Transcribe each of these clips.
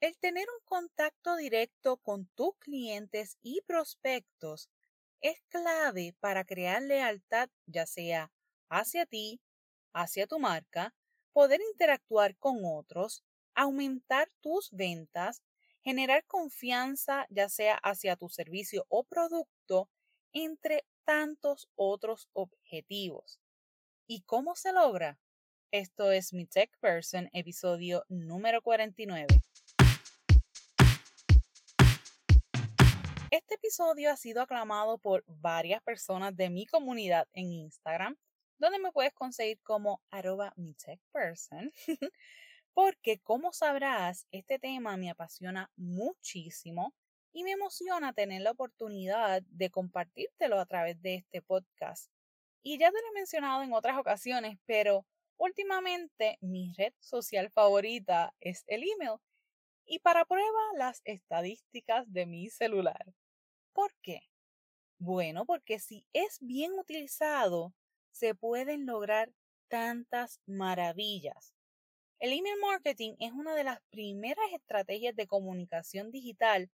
El tener un contacto directo con tus clientes y prospectos es clave para crear lealtad, ya sea hacia ti, hacia tu marca, poder interactuar con otros, aumentar tus ventas, generar confianza, ya sea hacia tu servicio o producto, entre tantos otros objetivos. ¿Y cómo se logra? Esto es mi Tech Person, episodio número 49. Este episodio ha sido aclamado por varias personas de mi comunidad en Instagram, donde me puedes conseguir como arroba mi person, porque como sabrás, este tema me apasiona muchísimo y me emociona tener la oportunidad de compartírtelo a través de este podcast. Y ya te lo he mencionado en otras ocasiones, pero últimamente mi red social favorita es el email y para prueba las estadísticas de mi celular. ¿Por qué? Bueno, porque si es bien utilizado, se pueden lograr tantas maravillas. El email marketing es una de las primeras estrategias de comunicación digital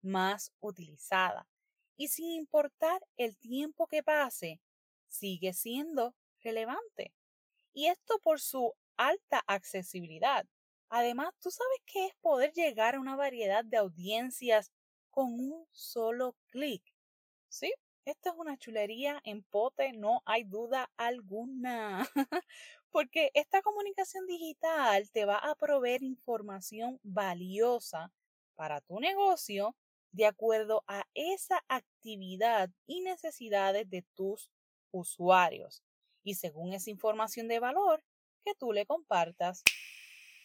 más utilizada y sin importar el tiempo que pase, sigue siendo relevante. Y esto por su alta accesibilidad. Además, tú sabes qué es poder llegar a una variedad de audiencias con un solo clic. ¿Sí? Esto es una chulería en pote, no hay duda alguna. Porque esta comunicación digital te va a proveer información valiosa para tu negocio de acuerdo a esa actividad y necesidades de tus usuarios y según esa información de valor que tú le compartas.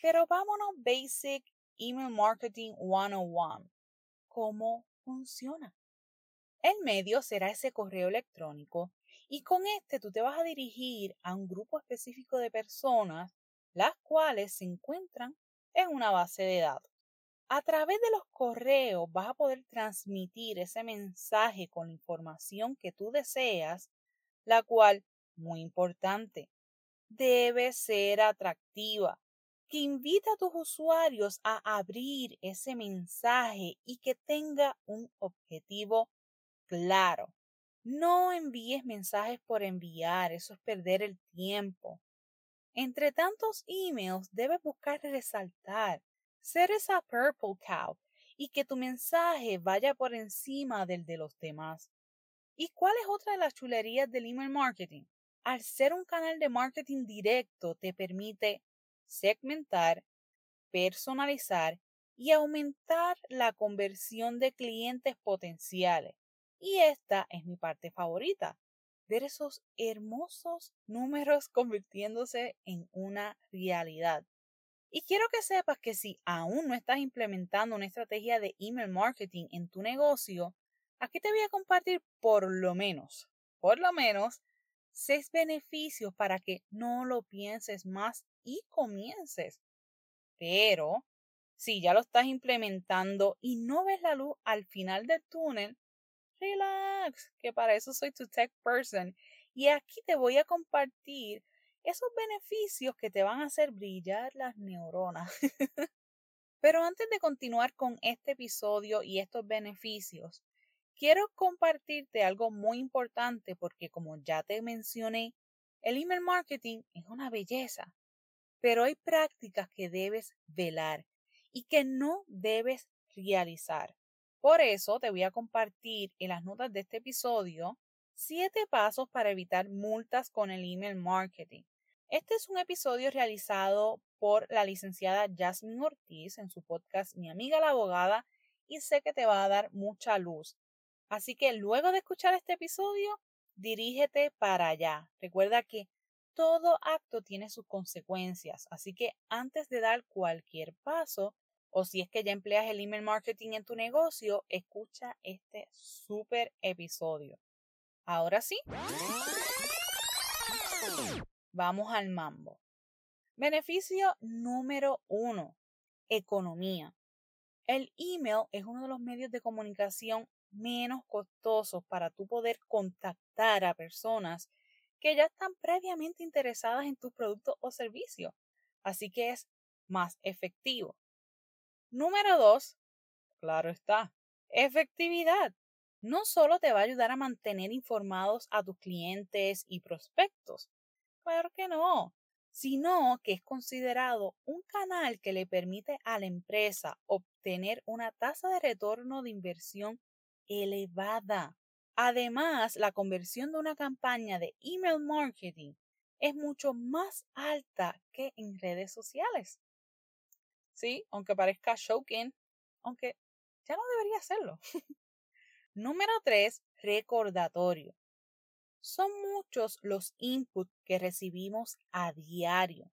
Pero vámonos Basic Email Marketing 101 cómo funciona. El medio será ese correo electrónico y con este tú te vas a dirigir a un grupo específico de personas, las cuales se encuentran en una base de datos. A través de los correos vas a poder transmitir ese mensaje con la información que tú deseas, la cual, muy importante, debe ser atractiva, que invita a tus usuarios a abrir ese mensaje y que tenga un objetivo claro. No envíes mensajes por enviar, eso es perder el tiempo. Entre tantos emails debes buscar resaltar, ser esa purple cow y que tu mensaje vaya por encima del de los demás. ¿Y cuál es otra de las chulerías del email marketing? Al ser un canal de marketing directo te permite segmentar, personalizar y aumentar la conversión de clientes potenciales. Y esta es mi parte favorita, ver esos hermosos números convirtiéndose en una realidad. Y quiero que sepas que si aún no estás implementando una estrategia de email marketing en tu negocio, aquí te voy a compartir por lo menos, por lo menos, seis beneficios para que no lo pienses más y comiences. Pero si ya lo estás implementando y no ves la luz al final del túnel, relax, que para eso soy tu tech person y aquí te voy a compartir esos beneficios que te van a hacer brillar las neuronas. Pero antes de continuar con este episodio y estos beneficios, quiero compartirte algo muy importante porque como ya te mencioné, el email marketing es una belleza pero hay prácticas que debes velar y que no debes realizar. Por eso te voy a compartir en las notas de este episodio siete pasos para evitar multas con el email marketing. Este es un episodio realizado por la licenciada Jasmine Ortiz en su podcast Mi amiga la abogada y sé que te va a dar mucha luz. Así que luego de escuchar este episodio, dirígete para allá. Recuerda que todo acto tiene sus consecuencias, así que antes de dar cualquier paso, o si es que ya empleas el email marketing en tu negocio, escucha este súper episodio. Ahora sí, vamos al mambo. Beneficio número uno, economía. El email es uno de los medios de comunicación menos costosos para tú poder contactar a personas que ya están previamente interesadas en tus productos o servicios, así que es más efectivo. Número dos, claro está, efectividad. No solo te va a ayudar a mantener informados a tus clientes y prospectos, claro que no, sino que es considerado un canal que le permite a la empresa obtener una tasa de retorno de inversión elevada. Además, la conversión de una campaña de email marketing es mucho más alta que en redes sociales. Sí, aunque parezca shocking, aunque ya no debería hacerlo. Número 3. Recordatorio. Son muchos los inputs que recibimos a diario.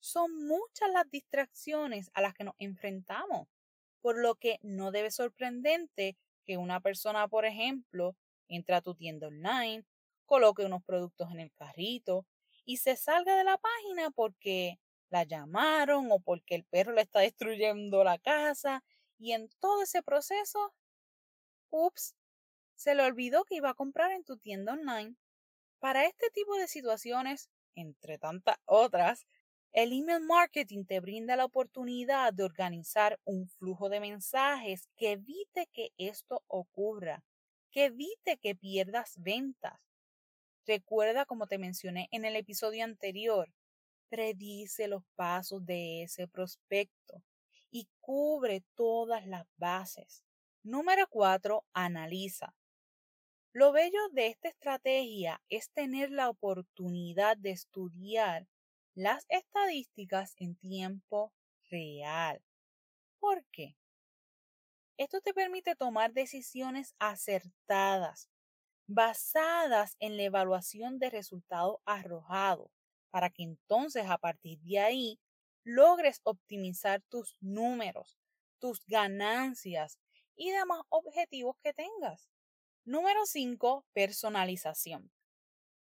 Son muchas las distracciones a las que nos enfrentamos, por lo que no debe sorprendente que una persona, por ejemplo, entre a tu tienda online, coloque unos productos en el carrito y se salga de la página porque la llamaron o porque el perro le está destruyendo la casa y en todo ese proceso, ups, se le olvidó que iba a comprar en tu tienda online. Para este tipo de situaciones, entre tantas otras, el email marketing te brinda la oportunidad de organizar un flujo de mensajes que evite que esto ocurra, que evite que pierdas ventas. Recuerda, como te mencioné en el episodio anterior, predice los pasos de ese prospecto y cubre todas las bases. Número 4. Analiza. Lo bello de esta estrategia es tener la oportunidad de estudiar las estadísticas en tiempo real. ¿Por qué? Esto te permite tomar decisiones acertadas, basadas en la evaluación de resultados arrojados, para que entonces a partir de ahí logres optimizar tus números, tus ganancias y demás objetivos que tengas. Número 5. Personalización.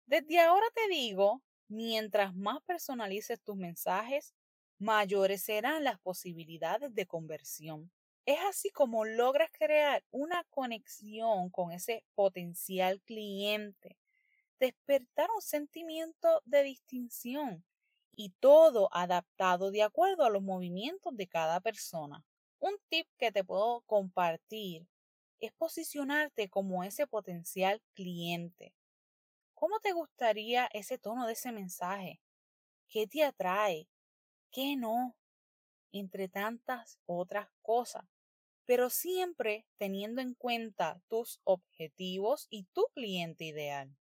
Desde ahora te digo Mientras más personalices tus mensajes, mayores serán las posibilidades de conversión. Es así como logras crear una conexión con ese potencial cliente, despertar un sentimiento de distinción y todo adaptado de acuerdo a los movimientos de cada persona. Un tip que te puedo compartir es posicionarte como ese potencial cliente. ¿Cómo te gustaría ese tono de ese mensaje? ¿Qué te atrae? ¿Qué no? Entre tantas otras cosas. Pero siempre teniendo en cuenta tus objetivos y tu cliente ideal.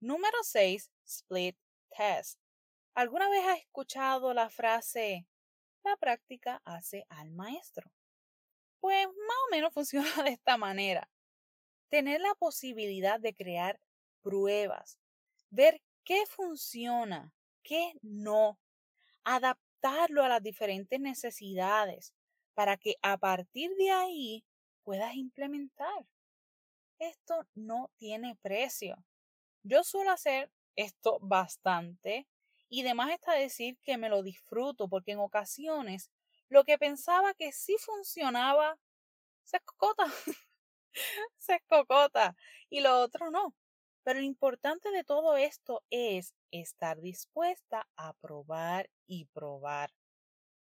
Número 6. Split Test. ¿Alguna vez has escuchado la frase la práctica hace al maestro? Pues más o menos funciona de esta manera. Tener la posibilidad de crear pruebas, ver qué funciona, qué no, adaptarlo a las diferentes necesidades para que a partir de ahí puedas implementar. Esto no tiene precio. Yo suelo hacer esto bastante y demás está decir que me lo disfruto porque en ocasiones lo que pensaba que sí funcionaba se escocota. se escocota y lo otro no. Pero lo importante de todo esto es estar dispuesta a probar y probar.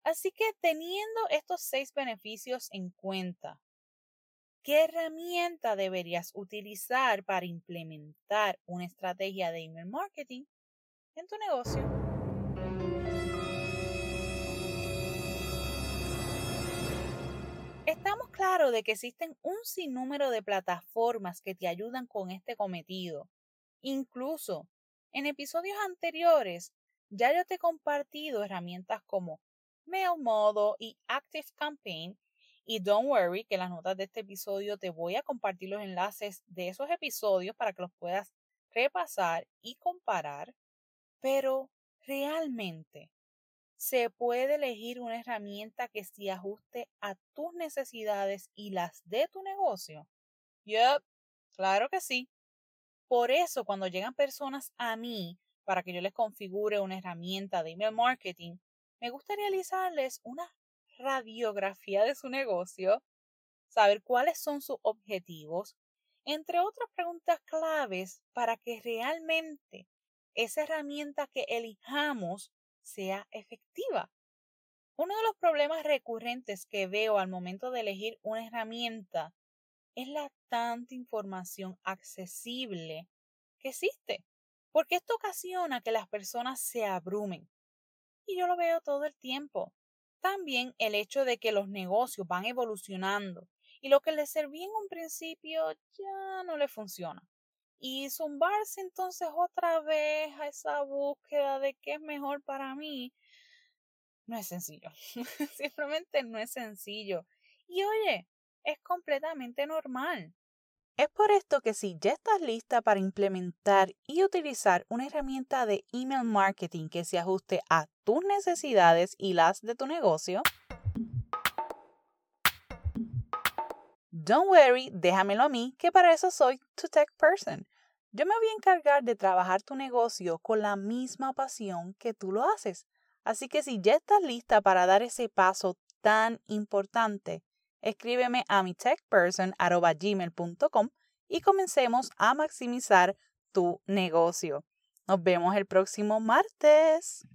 Así que teniendo estos seis beneficios en cuenta, ¿qué herramienta deberías utilizar para implementar una estrategia de email marketing en tu negocio? Estamos claros de que existen un sinnúmero de plataformas que te ayudan con este cometido. Incluso en episodios anteriores ya yo te he compartido herramientas como MailModo y Active Campaign y don't worry que en las notas de este episodio te voy a compartir los enlaces de esos episodios para que los puedas repasar y comparar. Pero realmente se puede elegir una herramienta que se ajuste a tus necesidades y las de tu negocio. Yep, claro que sí. Por eso, cuando llegan personas a mí para que yo les configure una herramienta de email marketing, me gusta realizarles una radiografía de su negocio, saber cuáles son sus objetivos, entre otras preguntas claves para que realmente esa herramienta que elijamos sea efectiva. Uno de los problemas recurrentes que veo al momento de elegir una herramienta es la tanta información accesible que existe, porque esto ocasiona que las personas se abrumen. Y yo lo veo todo el tiempo. También el hecho de que los negocios van evolucionando y lo que les servía en un principio ya no le funciona. Y zumbarse entonces otra vez a esa búsqueda de qué es mejor para mí, no es sencillo. Simplemente no es sencillo. Y oye, es completamente normal. Es por esto que si ya estás lista para implementar y utilizar una herramienta de email marketing que se ajuste a tus necesidades y las de tu negocio, Don't worry, déjamelo a mí, que para eso soy tu tech person. Yo me voy a encargar de trabajar tu negocio con la misma pasión que tú lo haces. Así que si ya estás lista para dar ese paso tan importante, escríbeme a mi techperson.gmail.com y comencemos a maximizar tu negocio. Nos vemos el próximo martes.